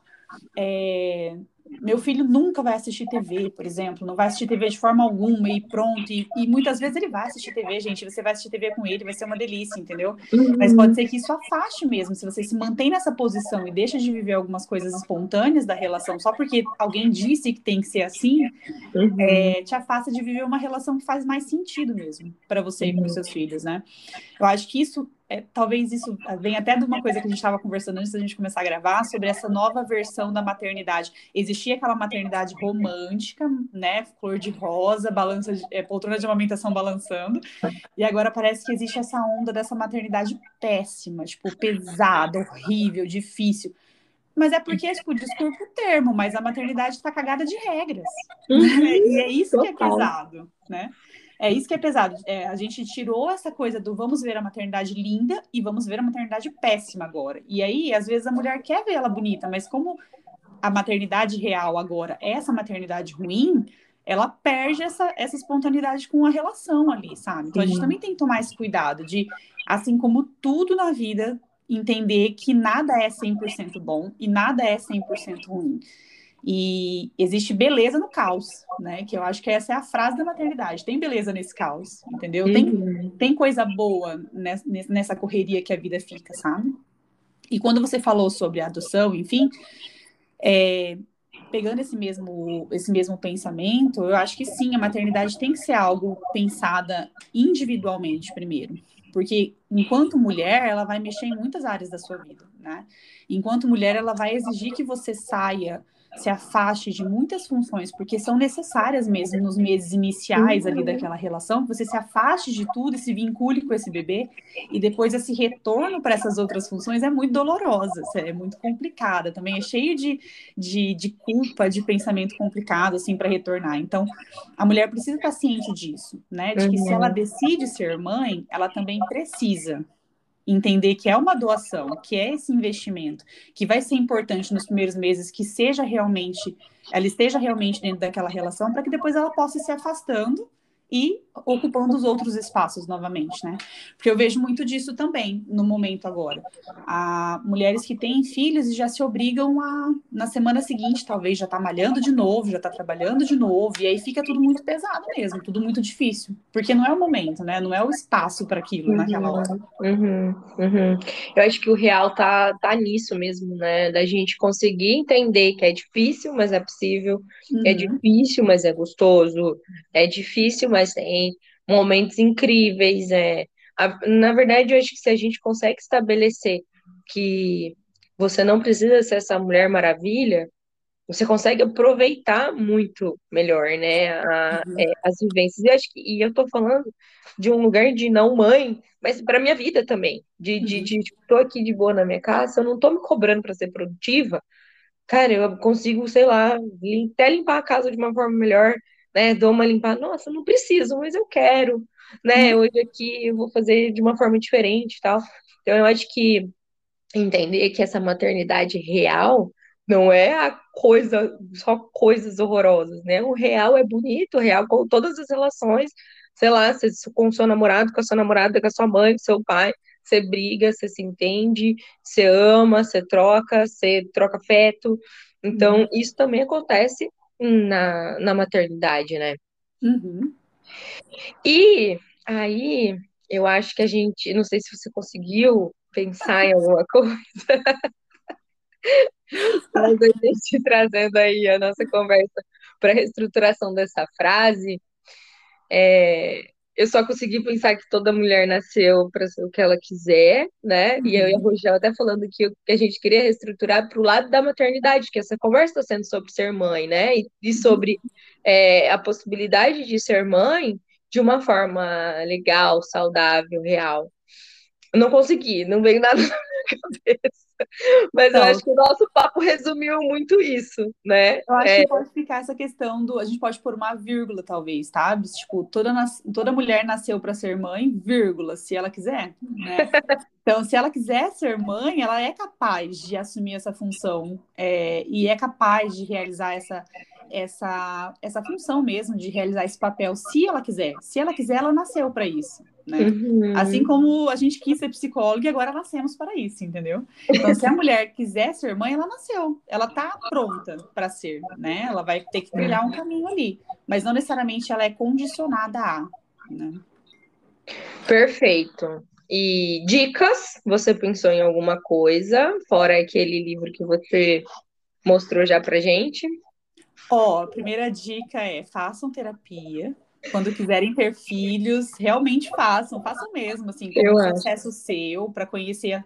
é, meu filho nunca vai assistir TV, por exemplo, não vai assistir TV de forma alguma e pronto. E, e, muitas vezes ele vai assistir TV, gente. Você vai assistir TV com ele, vai ser uma delícia, entendeu? Uhum. Mas pode ser que isso afaste mesmo. Se você se mantém nessa posição e deixa de viver algumas coisas espontâneas da relação só porque alguém disse que tem que ser assim, uhum. é, te afasta de viver uma relação que faz mais sentido mesmo para você uhum. e para os seus filhos, né? Eu acho que isso é, talvez isso vem até de uma coisa que a gente estava conversando antes da gente começar a gravar, sobre essa nova versão da maternidade. Existia aquela maternidade romântica, né? Flor de rosa, balança de, é, poltrona de amamentação balançando. E agora parece que existe essa onda dessa maternidade péssima, tipo, pesada, horrível, difícil. Mas é porque, tipo, desculpa o termo, mas a maternidade está cagada de regras. Uhum, e é isso que é pesado, né? É isso que é pesado. É, a gente tirou essa coisa do vamos ver a maternidade linda e vamos ver a maternidade péssima agora. E aí, às vezes, a mulher quer ver ela bonita, mas como a maternidade real agora é essa maternidade ruim, ela perde essa, essa espontaneidade com a relação ali, sabe? Então, a gente também tem que tomar esse cuidado de, assim como tudo na vida, entender que nada é 100% bom e nada é 100% ruim. E existe beleza no caos, né? Que eu acho que essa é a frase da maternidade. Tem beleza nesse caos, entendeu? Uhum. Tem, tem coisa boa nessa correria que a vida fica, sabe? E quando você falou sobre a adoção, enfim, é, pegando esse mesmo, esse mesmo pensamento, eu acho que sim, a maternidade tem que ser algo pensada individualmente primeiro. Porque enquanto mulher, ela vai mexer em muitas áreas da sua vida, né? Enquanto mulher, ela vai exigir que você saia se afaste de muitas funções, porque são necessárias mesmo nos meses iniciais ali daquela relação, você se afaste de tudo e se vincule com esse bebê, e depois esse retorno para essas outras funções é muito dolorosa, é muito complicada, também é cheio de, de, de culpa, de pensamento complicado, assim, para retornar. Então, a mulher precisa estar ciente disso, né, de que se ela uhum. decide ser mãe, ela também precisa entender que é uma doação, que é esse investimento, que vai ser importante nos primeiros meses, que seja realmente, ela esteja realmente dentro daquela relação, para que depois ela possa ir se afastando e ocupando os outros espaços novamente, né? Porque eu vejo muito disso também no momento agora. Há mulheres que têm filhos e já se obrigam a, na semana seguinte, talvez já tá malhando de novo, já tá trabalhando de novo, e aí fica tudo muito pesado mesmo, tudo muito difícil, porque não é o momento, né? Não é o espaço para aquilo uhum, naquela hora. Uhum, uhum. Eu acho que o real tá, tá nisso mesmo, né? Da gente conseguir entender que é difícil, mas é possível, é uhum. difícil, mas é gostoso, é difícil, mas tem momentos incríveis. É, na verdade, eu acho que se a gente consegue estabelecer que você não precisa ser essa mulher maravilha, você consegue aproveitar muito melhor, né, a, uhum. é, as vivências. E, acho que, e eu tô falando de um lugar de não mãe, mas para minha vida também, de, de, uhum. de, tipo, tô aqui de boa na minha casa, eu não tô me cobrando para ser produtiva, cara, eu consigo, sei lá, até limpar a casa de uma forma melhor, né? Dou uma limpada, nossa, não preciso, mas eu quero, né? Uhum. Hoje aqui eu vou fazer de uma forma diferente tal. Então eu acho que entender que essa maternidade real não é a coisa, só coisas horrorosas, né? O real é bonito, o real com todas as relações, sei lá, você, com o seu namorado, com a sua namorada, com a sua mãe, com seu pai, você briga, você se entende, você ama, você troca, você troca afeto. Então, uhum. isso também acontece na, na maternidade, né? Uhum. E aí, eu acho que a gente, não sei se você conseguiu pensar em alguma coisa. [laughs] Mas a gente trazendo aí a nossa conversa para a reestruturação dessa frase, é, eu só consegui pensar que toda mulher nasceu para ser o que ela quiser, né? Uhum. E eu e a uhum. Rogel até falando que, que a gente queria reestruturar para o lado da maternidade, que essa conversa está sendo sobre ser mãe, né? E, e sobre é, a possibilidade de ser mãe de uma forma legal, saudável, real. Eu não consegui, não veio nada na cabeça. Mas eu acho que o nosso papo resumiu muito isso, né? Eu acho é... que pode ficar essa questão do. A gente pode pôr uma vírgula, talvez, tá? Tipo, toda, nas... toda mulher nasceu para ser mãe, vírgula, se ela quiser. Né? [laughs] Então, se ela quiser ser mãe, ela é capaz de assumir essa função é... e é capaz de realizar essa, essa, essa função mesmo de realizar esse papel, se ela quiser. Se ela quiser, ela nasceu para isso. Né? Uhum. Assim como a gente quis ser psicóloga e agora nascemos para isso, entendeu? Então, se a mulher quiser ser mãe, ela nasceu, ela está pronta para ser, né? Ela vai ter que trilhar um caminho ali, mas não necessariamente ela é condicionada a. Né? Perfeito. E dicas? Você pensou em alguma coisa fora aquele livro que você mostrou já pra gente? Ó, a primeira dica é façam terapia. Quando quiserem ter filhos, realmente façam, façam mesmo, assim, como um processo seu, para conhecer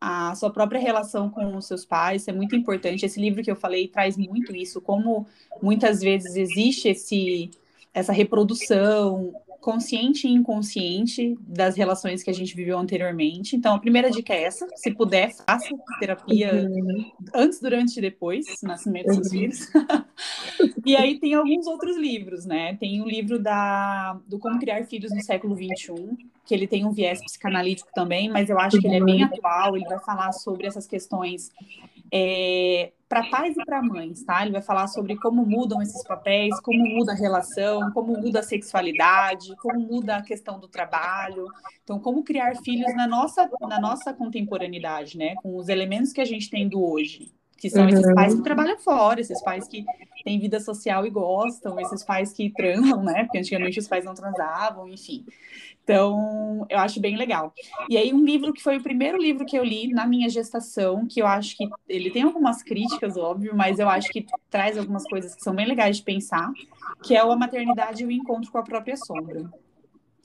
a sua própria relação com os seus pais, isso é muito importante. Esse livro que eu falei traz muito isso, como muitas vezes existe esse essa reprodução consciente e inconsciente das relações que a gente viveu anteriormente. Então, a primeira dica é essa: se puder, faça terapia uhum. antes, durante e depois nascimento dos uhum. filhos. [laughs] e aí tem alguns outros livros, né? Tem o livro da, do Como Criar Filhos no Século XXI, que ele tem um viés psicanalítico também, mas eu acho que ele é bem uhum. atual, ele vai falar sobre essas questões é, para pais e para mães, tá? Ele vai falar sobre como mudam esses papéis, como muda a relação, como muda a sexualidade, como muda a questão do trabalho. Então, como criar filhos na nossa, na nossa contemporaneidade, né? Com os elementos que a gente tem do hoje, que são uhum. esses pais que trabalham fora, esses pais que têm vida social e gostam, esses pais que transam, né? Porque antigamente os pais não transavam, enfim. Então, eu acho bem legal. E aí, um livro que foi o primeiro livro que eu li na minha gestação, que eu acho que ele tem algumas críticas, óbvio, mas eu acho que traz algumas coisas que são bem legais de pensar, que é o A Maternidade e o Encontro com a Própria Sombra.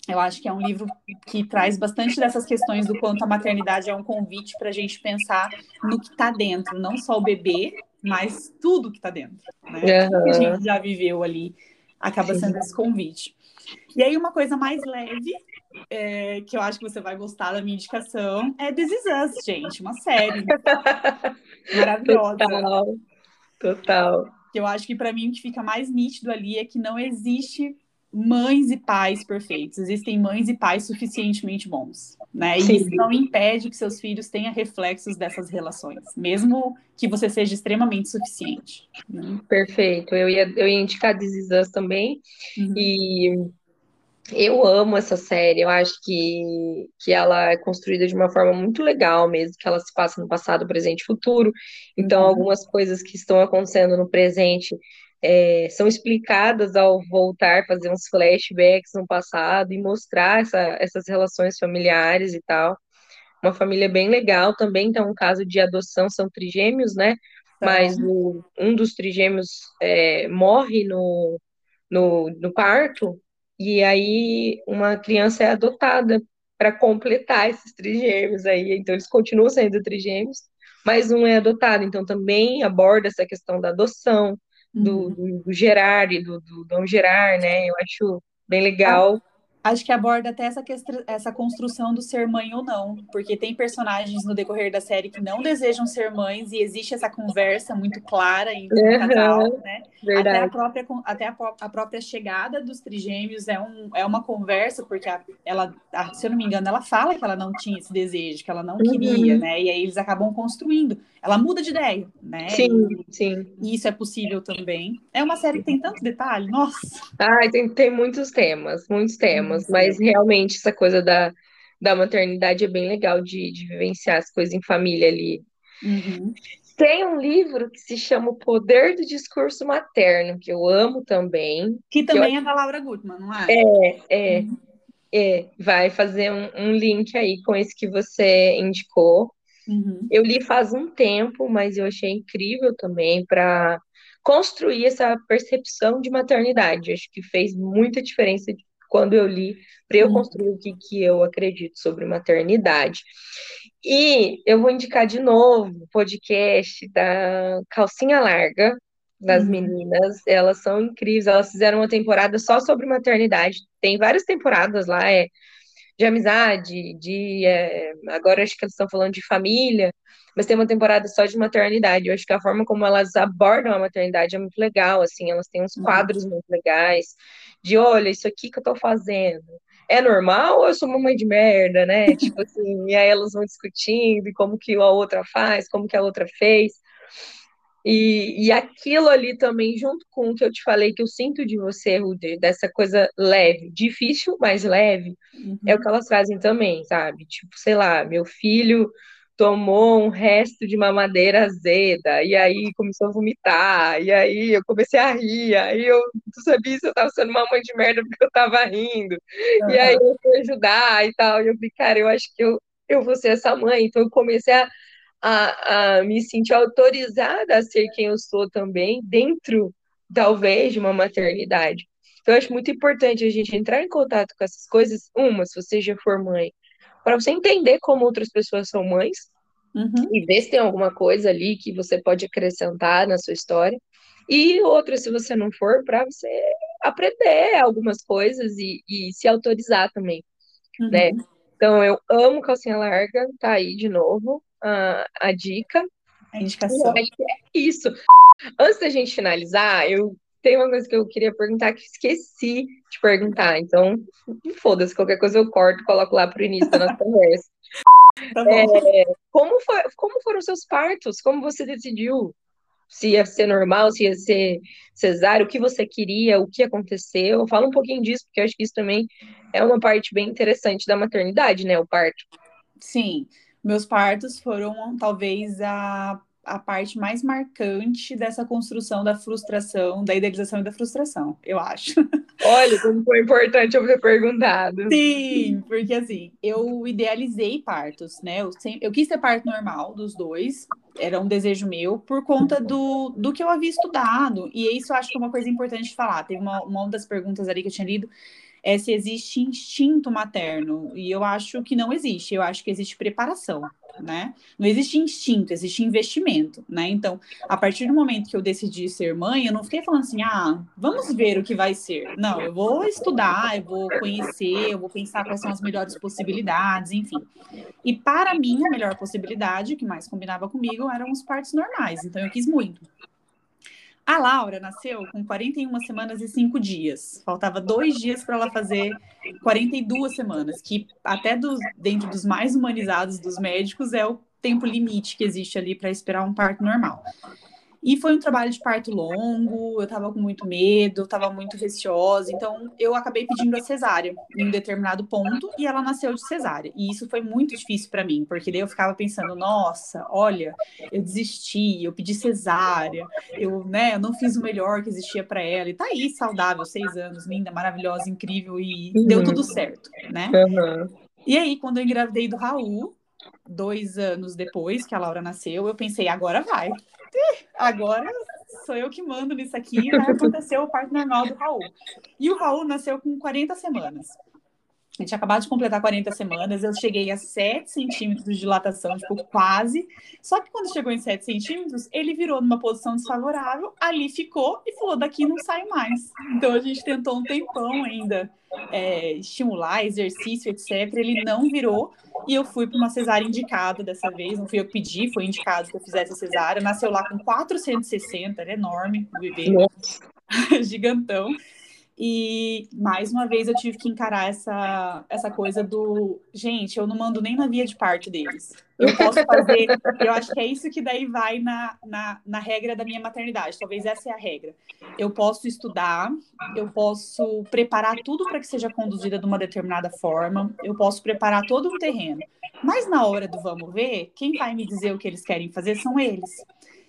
Eu acho que é um livro que traz bastante dessas questões do quanto a maternidade é um convite para a gente pensar no que está dentro, não só o bebê, mas tudo que está dentro. Né? Uhum. Tudo que a gente já viveu ali acaba sendo esse convite. E aí, uma coisa mais leve, é, que eu acho que você vai gostar da minha indicação, é This Is Us, gente, uma série [laughs] maravilhosa. Total, total. Eu acho que para mim o que fica mais nítido ali é que não existe mães e pais perfeitos, existem mães e pais suficientemente bons, né? E Sim. isso não impede que seus filhos tenham reflexos dessas relações, mesmo que você seja extremamente suficiente. Né? Perfeito. Eu ia, eu ia indicar This Is Us também, uhum. e eu amo essa série, eu acho que, que ela é construída de uma forma muito legal mesmo, que ela se passa no passado, presente e futuro. Então, uhum. algumas coisas que estão acontecendo no presente é, são explicadas ao voltar, fazer uns flashbacks no passado e mostrar essa, essas relações familiares e tal. Uma família bem legal também, então um caso de adoção, são trigêmeos, né? Tá. Mas o, um dos trigêmeos é, morre no, no, no parto, e aí uma criança é adotada para completar esses trigêmeos aí, então eles continuam sendo trigêmeos, mas um é adotado, então também aborda essa questão da adoção, do, uhum. do, do gerar e do, do não gerar, né? Eu acho bem legal. Ah, acho que aborda até essa, essa construção do ser mãe ou não, porque tem personagens no decorrer da série que não desejam ser mães e existe essa conversa muito clara entre o uhum, casal, né? Verdade. Até, a própria, até a, a, própria chegada dos trigêmeos é, um, é uma conversa, porque a, ela, a, se eu não me engano, ela fala que ela não tinha esse desejo, que ela não uhum. queria, né? E aí eles acabam construindo. Ela muda de ideia, né? Sim, e, sim. E isso é possível também. É uma série que tem tanto detalhe, nossa. Ah, tem, tem muitos temas, muitos temas, mas realmente essa coisa da, da maternidade é bem legal de, de vivenciar as coisas em família ali. Uhum. Tem um livro que se chama O Poder do Discurso Materno, que eu amo também. Que também que eu... é da Laura Gutman, não é? É, é. Uhum. é. Vai fazer um, um, link aí com esse que você indicou. Uhum. Eu li faz um tempo, mas eu achei incrível também para construir essa percepção de maternidade. Acho que fez muita diferença quando eu li, para eu construir o que, que eu acredito sobre maternidade. E eu vou indicar de novo o podcast da Calcinha Larga, das uhum. meninas. Elas são incríveis, elas fizeram uma temporada só sobre maternidade. Tem várias temporadas lá, é de amizade, de. É, agora acho que eles estão falando de família, mas tem uma temporada só de maternidade. Eu acho que a forma como elas abordam a maternidade é muito legal, assim, elas têm uns uhum. quadros muito legais, de olha, isso aqui que eu tô fazendo é normal ou eu sou uma mãe de merda, né? [laughs] tipo assim, e aí elas vão discutindo e como que a outra faz, como que a outra fez. E, e aquilo ali também, junto com o que eu te falei, que eu sinto de você, Ruder, dessa coisa leve, difícil, mas leve, uhum. é o que elas fazem também, sabe? Tipo, sei lá, meu filho tomou um resto de mamadeira azeda, e aí começou a vomitar, e aí eu comecei a rir, aí eu não sabia se eu tava sendo uma mãe de merda porque eu tava rindo, uhum. e aí eu fui ajudar e tal, e eu falei, cara, eu acho que eu, eu vou ser essa mãe, então eu comecei a a, a me sentir autorizada a ser quem eu sou também, dentro, talvez, de uma maternidade. Então, eu acho muito importante a gente entrar em contato com essas coisas. Uma, se você já for mãe, para você entender como outras pessoas são mães, uhum. e ver se tem alguma coisa ali que você pode acrescentar na sua história. E outra, se você não for, para você aprender algumas coisas e, e se autorizar também, uhum. né? Então, eu amo calcinha larga, tá aí de novo a, a dica. A indicação. Que é isso. Antes da gente finalizar, eu tenho uma coisa que eu queria perguntar que esqueci de perguntar. Então, foda-se, qualquer coisa eu corto e coloco lá pro início da nossa [laughs] conversa. Tá é, como, foi, como foram seus partos? Como você decidiu se ia ser normal, se ia ser cesárea, o que você queria, o que aconteceu? Fala um pouquinho disso, porque eu acho que isso também é uma parte bem interessante da maternidade, né? O parto. Sim. Meus partos foram talvez a, a parte mais marcante dessa construção da frustração, da idealização e da frustração, eu acho. Olha, como foi importante eu ter perguntado. Sim, porque assim, eu idealizei partos, né? Eu, sempre, eu quis ter parto normal dos dois, era um desejo meu, por conta do, do que eu havia estudado. E isso eu acho que é uma coisa importante de falar. Teve uma, uma das perguntas ali que eu tinha lido é se existe instinto materno. E eu acho que não existe, eu acho que existe preparação, né? Não existe instinto, existe investimento, né? Então, a partir do momento que eu decidi ser mãe, eu não fiquei falando assim, ah, vamos ver o que vai ser. Não, eu vou estudar, eu vou conhecer, eu vou pensar quais são as melhores possibilidades, enfim. E para mim, a melhor possibilidade, que mais combinava comigo, eram os partos normais. Então, eu quis muito. A Laura nasceu com 41 semanas e 5 dias. Faltava dois dias para ela fazer 42 semanas, que até dos, dentro dos mais humanizados dos médicos é o tempo limite que existe ali para esperar um parto normal. E foi um trabalho de parto longo, eu tava com muito medo, tava muito receosa, então eu acabei pedindo a cesárea em um determinado ponto e ela nasceu de cesárea. E isso foi muito difícil para mim, porque daí eu ficava pensando, nossa, olha, eu desisti, eu pedi cesárea, eu, né, eu não fiz o melhor que existia para ela. E tá aí, saudável, seis anos, linda, maravilhosa, incrível e uhum. deu tudo certo, né? Uhum. E aí, quando eu engravidei do Raul, dois anos depois que a Laura nasceu, eu pensei, agora vai [laughs] agora sou eu que mando nisso aqui, vai acontecer o parto normal do Raul. E o Raul nasceu com 40 semanas. A gente acabado de completar 40 semanas, eu cheguei a 7 centímetros de dilatação, tipo, quase. Só que quando chegou em 7 centímetros, ele virou numa posição desfavorável, ali ficou e falou: daqui não sai mais. Então a gente tentou um tempão ainda é, estimular, exercício, etc. Ele não virou. E eu fui para uma cesárea indicada dessa vez, não fui eu que pedi, foi indicado que eu fizesse a cesárea. Nasceu lá com 460, era enorme o bebê, [laughs] gigantão. E mais uma vez eu tive que encarar essa, essa coisa do gente, eu não mando nem na via de parte deles. Eu posso fazer, eu acho que é isso que daí vai na, na, na regra da minha maternidade. Talvez essa é a regra. Eu posso estudar, eu posso preparar tudo para que seja conduzida de uma determinada forma, eu posso preparar todo um terreno. Mas na hora do vamos ver, quem vai me dizer o que eles querem fazer são eles.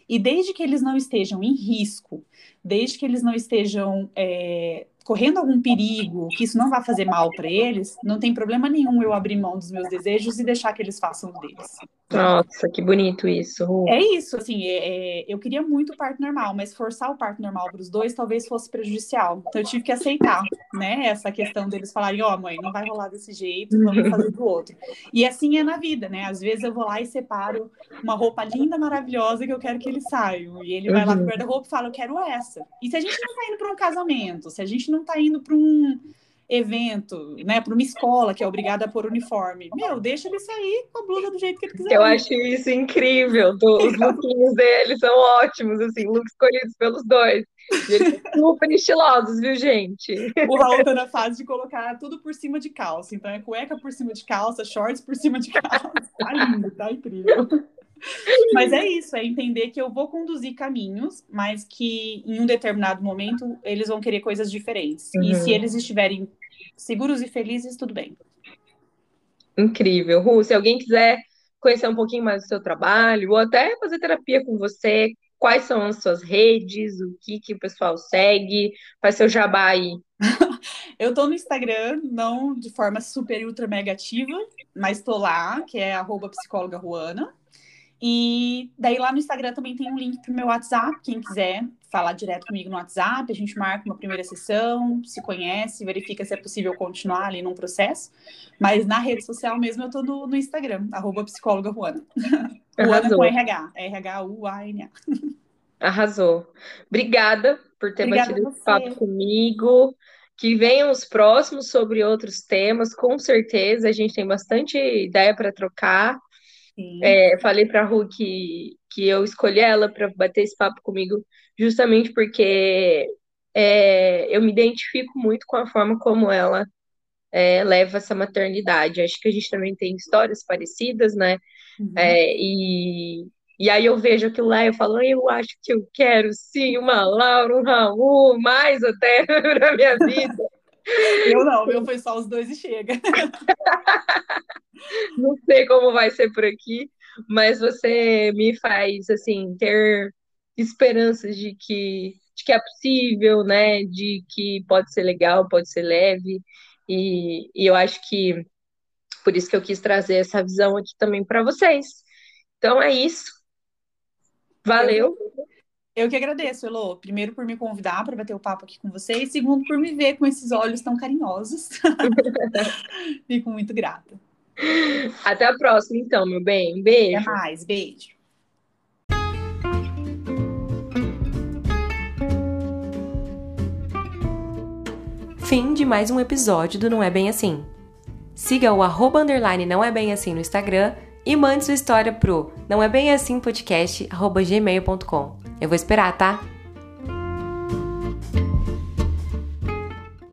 E desde que eles não estejam em risco, desde que eles não estejam é, correndo algum perigo, que isso não vai fazer mal para eles, não tem problema nenhum eu abrir mão dos meus desejos e deixar que eles façam deles. Nossa, que bonito isso. É isso, assim, é, é, eu queria muito o parto normal, mas forçar o parto normal para os dois talvez fosse prejudicial. Então eu tive que aceitar, né, essa questão deles falarem, ó, oh, mãe, não vai rolar desse jeito, vamos fazer do outro. E assim é na vida, né? Às vezes eu vou lá e separo uma roupa linda, maravilhosa que eu quero que eles saiam. E ele vai lá pro uhum. guarda-roupa e fala, eu quero essa. E se a gente não tá indo para um casamento, se a gente não tá indo para um evento, né, para uma escola que é obrigada a pôr uniforme. Meu, deixa ele sair com a blusa do jeito que ele quiser. Eu acho isso incrível. Os lookinhos dele são ótimos, assim, looks escolhidos pelos dois. Eles super estilosos, viu, gente? O Raul tá na fase de colocar tudo por cima de calça. Então é cueca por cima de calça, shorts por cima de calça. Tá lindo, tá incrível. Mas é isso, é entender que eu vou conduzir caminhos, mas que em um determinado momento eles vão querer coisas diferentes. Uhum. E se eles estiverem seguros e felizes, tudo bem. Incrível. Ru, se alguém quiser conhecer um pouquinho mais do seu trabalho, ou até fazer terapia com você, quais são as suas redes, o que, que o pessoal segue, faz seu jabá aí. [laughs] eu tô no Instagram, não de forma super ultra mega ativa, mas tô lá, que é arroba psicóloga Ruana. E daí lá no Instagram também tem um link pro meu WhatsApp, quem quiser falar direto comigo no WhatsApp, a gente marca uma primeira sessão, se conhece, verifica se é possível continuar ali num processo. Mas na rede social mesmo eu tô no, no Instagram, arroba psicóloga Ruana. [laughs] Ruana com RH, R-H-U-A-N-A. Arrasou. Obrigada por ter Obrigada batido esse papo comigo. Que venham os próximos sobre outros temas, com certeza. A gente tem bastante ideia para trocar. É, falei para a Ru que, que eu escolhi ela para bater esse papo comigo justamente porque é, eu me identifico muito com a forma como ela é, leva essa maternidade. Acho que a gente também tem histórias parecidas, né? Uhum. É, e, e aí eu vejo aquilo lá e eu falo, eu acho que eu quero sim uma Laura, um Raul, mais até [laughs] para minha vida. Eu não, meu foi só os dois e chega. [laughs] Não sei como vai ser por aqui, mas você me faz assim ter esperanças de que, de que é possível, né? De que pode ser legal, pode ser leve. E, e eu acho que por isso que eu quis trazer essa visão aqui também para vocês. Então é isso. Valeu. Eu, que agradeço, Elô. Primeiro por me convidar para bater o papo aqui com vocês, segundo por me ver com esses olhos tão carinhosos. [laughs] Fico muito grata. Até a próxima, então, meu bem. Um beijo. Até mais, beijo. Fim de mais um episódio do Não É Bem Assim. Siga o arroba underline não é bem assim no Instagram e mande sua história pro não é bem assim podcast arroba gmail.com. Eu vou esperar, tá?